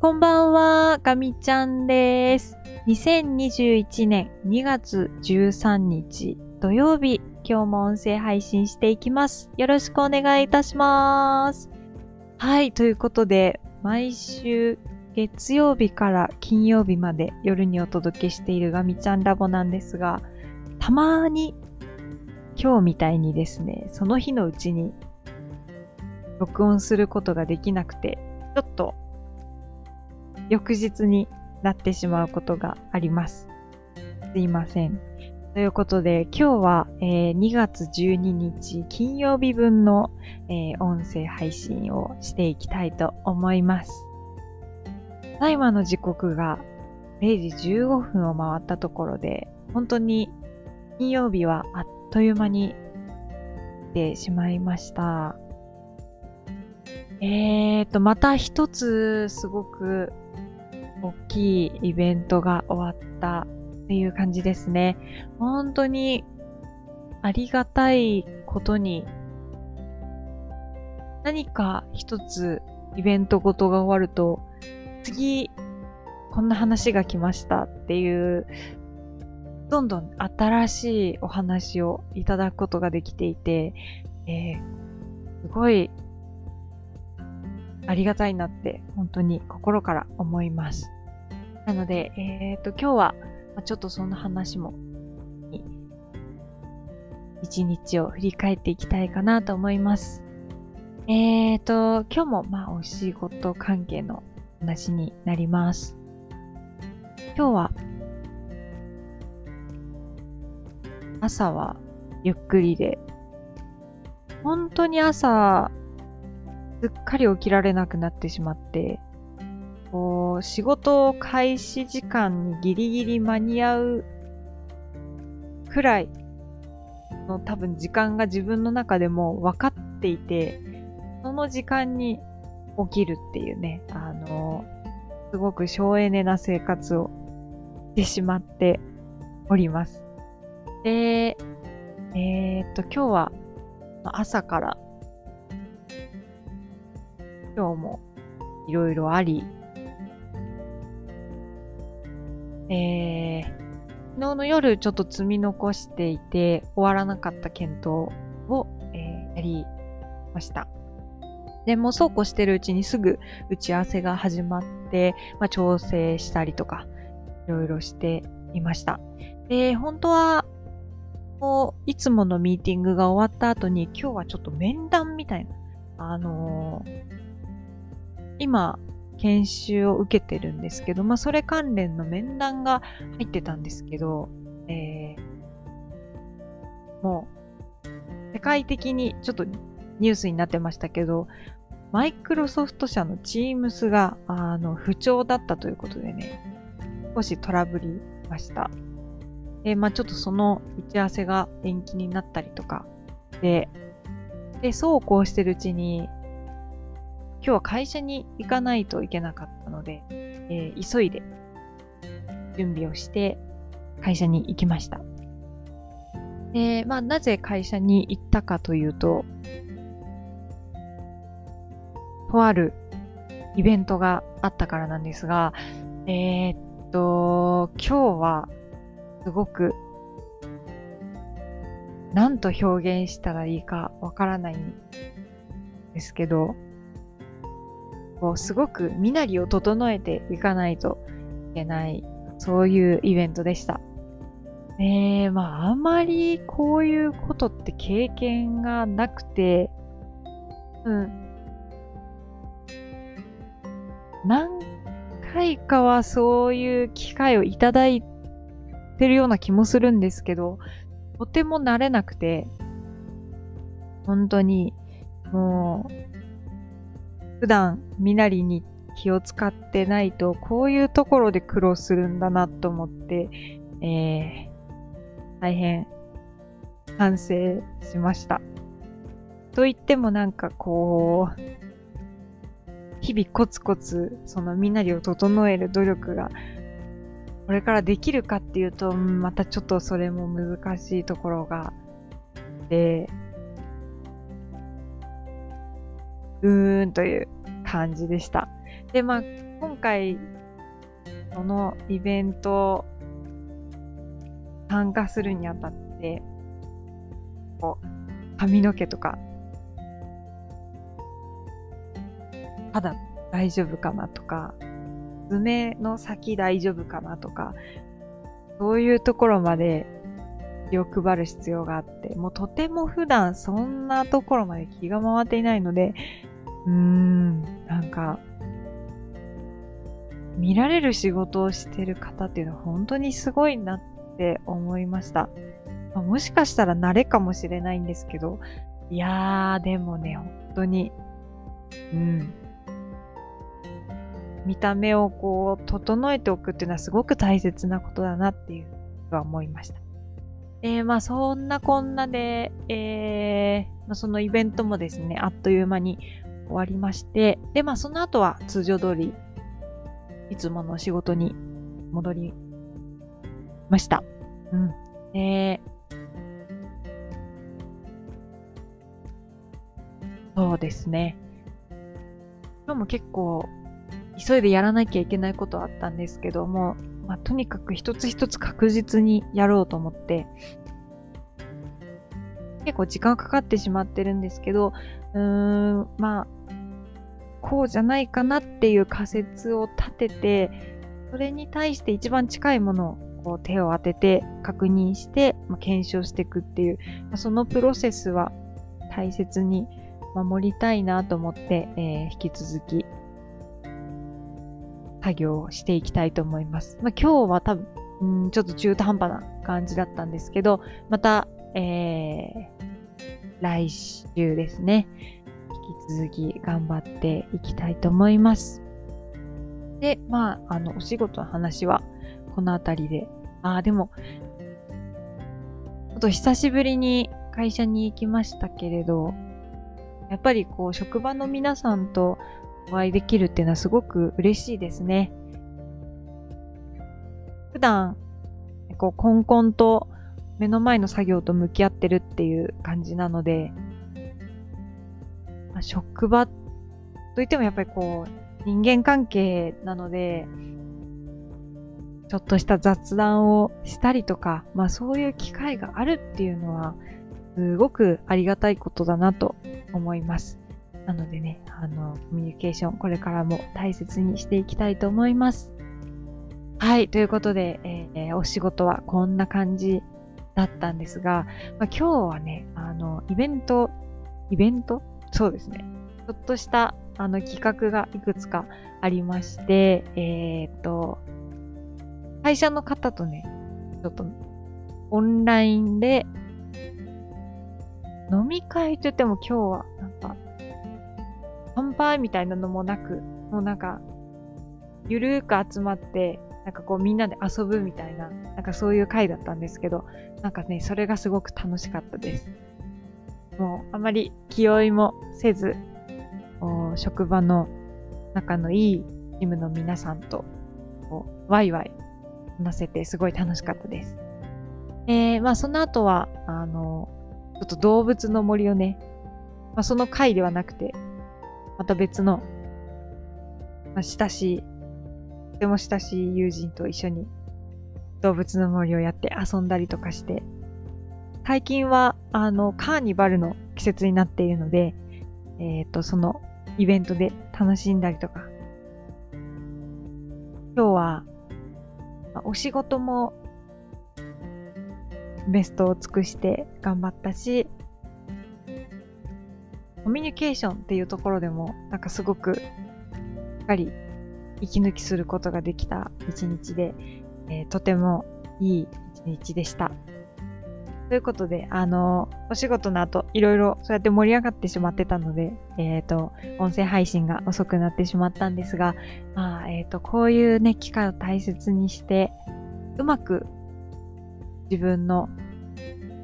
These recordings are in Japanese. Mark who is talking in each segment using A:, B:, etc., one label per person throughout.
A: こんばんは、ガミちゃんです。2021年2月13日土曜日、今日も音声配信していきます。よろしくお願いいたします。はい、ということで、毎週月曜日から金曜日まで夜にお届けしているガミちゃんラボなんですが、たまに今日みたいにですね、その日のうちに録音することができなくて、ちょっと翌日になってしまうことがあります。すいません。ということで、今日は、えー、2月12日金曜日分の、えー、音声配信をしていきたいと思います。タイマーの時刻が0時15分を回ったところで、本当に金曜日はあっという間に来てしまいました。えーと、また一つすごく大きいイベントが終わったっていう感じですね。本当にありがたいことに何か一つイベントごとが終わると次こんな話が来ましたっていうどんどん新しいお話をいただくことができていて、えー、すごいありがたいなって本当に心から思います。なので、えっ、ー、と、今日はちょっとそんな話も一日を振り返っていきたいかなと思います。えっ、ー、と、今日もまあお仕事関係の話になります。今日は朝はゆっくりで、本当に朝すっかり起きられなくなってしまって、こう、仕事を開始時間にギリギリ間に合うくらいの多分時間が自分の中でも分かっていて、その時間に起きるっていうね、あの、すごく省エネな生活をしてしまっております。で、えー、っと、今日は朝から今日もいろいろあり、えー、昨日の夜ちょっと積み残していて終わらなかった検討を、えー、やりました。で、もそうこうしてるうちにすぐ打ち合わせが始まって、まあ、調整したりとか、いろいろしていました。で、本当は、こう、いつものミーティングが終わった後に、今日はちょっと面談みたいな、あのー、今、研修を受けてるんですけど、まあ、それ関連の面談が入ってたんですけど、えー、もう、世界的にちょっとニュースになってましたけど、マイクロソフト社の Teams が、あの、不調だったということでね、少しトラブりました。で、まあちょっとその打ち合わせが延期になったりとかで、で、そうこうしてるうちに、今日は会社に行かないといけなかったので、えー、急いで準備をして会社に行きました。で、まあ、なぜ会社に行ったかというと、とあるイベントがあったからなんですが、えー、っと、今日はすごく何と表現したらいいかわからないんですけど、こうすごく身なりを整えていかないといけない、そういうイベントでした。えー、まあ、あんまりこういうことって経験がなくて、うん。何回かはそういう機会をいただいてるような気もするんですけど、とても慣れなくて、本当に、もう、普段身なりに気を使ってないと、こういうところで苦労するんだなと思って、えー、大変反省しました。と言ってもなんかこう、日々コツコツその身なりを整える努力がこれからできるかっていうと、またちょっとそれも難しいところがあうーんという感じでした。で、まあ、今回、そのイベント参加するにあたって、こう、髪の毛とか、肌大丈夫かなとか、爪の先大丈夫かなとか、そういうところまで気を配る必要があって、もうとても普段そんなところまで気が回っていないので、うーん、なんか、見られる仕事をしてる方っていうのは本当にすごいなって思いました。まあ、もしかしたら慣れかもしれないんですけど、いやー、でもね、本当に、うん。見た目をこう、整えておくっていうのはすごく大切なことだなっていうは思いました。えー、まあそんなこんなで、えー、まあ、そのイベントもですね、あっという間に終わりまして、で、まあその後は通常通り、いつもの仕事に戻りました。うん。えー、そうですね。今日も結構急いでやらなきゃいけないことはあったんですけども、まあ、とにかく一つ一つ確実にやろうと思って、結構時間かかってしまってるんですけど、うーん、まあ、こうじゃないかなっていう仮説を立てて、それに対して一番近いものをこう手を当てて確認して、まあ、検証していくっていう、まあ、そのプロセスは大切に守りたいなと思って、えー、引き続き作業をしていきたいと思います。まあ、今日は多分、ん、ちょっと中途半端な感じだったんですけど、また、えー、来週ですね、引き続き頑張っていきたいと思います。で、まあ、あの、お仕事の話はこの辺りで、ああ、でも、ちょっと久しぶりに会社に行きましたけれど、やっぱりこう、職場の皆さんとお会いできるっていうのはすごく嬉しいですね。普段、こう、コンコンと目の前の作業と向き合ってるっていう感じなので、まあ、職場といってもやっぱりこう、人間関係なので、ちょっとした雑談をしたりとか、まあそういう機会があるっていうのは、すごくありがたいことだなと思います。なのでね、あの、コミュニケーション、これからも大切にしていきたいと思います。はい、ということで、えー、お仕事はこんな感じだったんですが、まあ、今日はね、あの、イベント、イベントそうですね。ちょっとしたあの企画がいくつかありまして、えっ、と、会社の方とね、ちょっとオンラインで飲み会といっても今日はなんか乾杯みたいなのもなく、もうなんか、ゆるーく集まって、なんかこうみんなで遊ぶみたいな、なんかそういう回だったんですけど、なんかね、それがすごく楽しかったです。あまり気負いもせず、職場の仲のいいチームの皆さんと、ワイワイ話せてすごい楽しかったです。えー、まあその後は、あの、ちょっと動物の森をね、まあその回ではなくて、また別の、まあ、親しい、とても親しい友人と一緒に動物の森をやって遊んだりとかして、最近は、あの、カーニバルの季節になっているので、えっ、ー、と、そのイベントで楽しんだりとか、今日は、お仕事もベストを尽くして頑張ったし、コミュニケーションっていうところでも、なんかすごく、しっかり息抜きすることができた一日で、えー、とてもいい一日でした。ということで、あの、お仕事の後、いろいろそうやって盛り上がってしまってたので、えっ、ー、と、音声配信が遅くなってしまったんですが、まあ、えっ、ー、と、こういうね、機会を大切にして、うまく自分の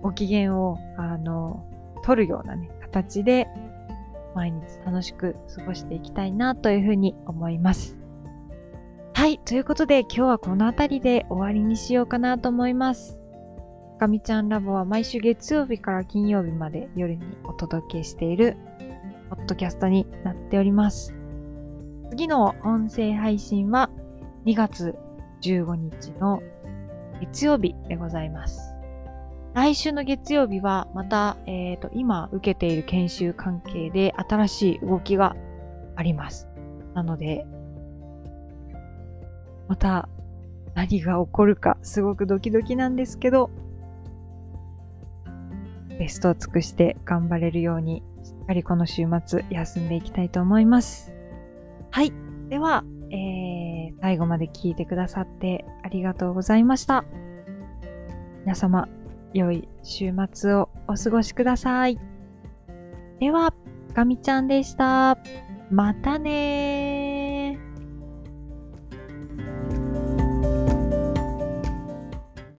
A: ご機嫌を、あの、取るようなね、形で毎日楽しく過ごしていきたいなというふうに思います。はい。ということで今日はこの辺りで終わりにしようかなと思います。かみちゃんラボは毎週月曜日から金曜日まで夜にお届けしているポッドキャストになっております。次の音声配信は2月15日の月曜日でございます。来週の月曜日はまた、えっ、ー、と、今受けている研修関係で新しい動きがあります。なので、また何が起こるかすごくドキドキなんですけど、ベストを尽くして頑張れるように、しっかりこの週末休んでいきたいと思います。はい。では、えー、最後まで聞いてくださってありがとうございました。皆様、良い週末をお過ごしください。では、かみちゃんでした。またねー。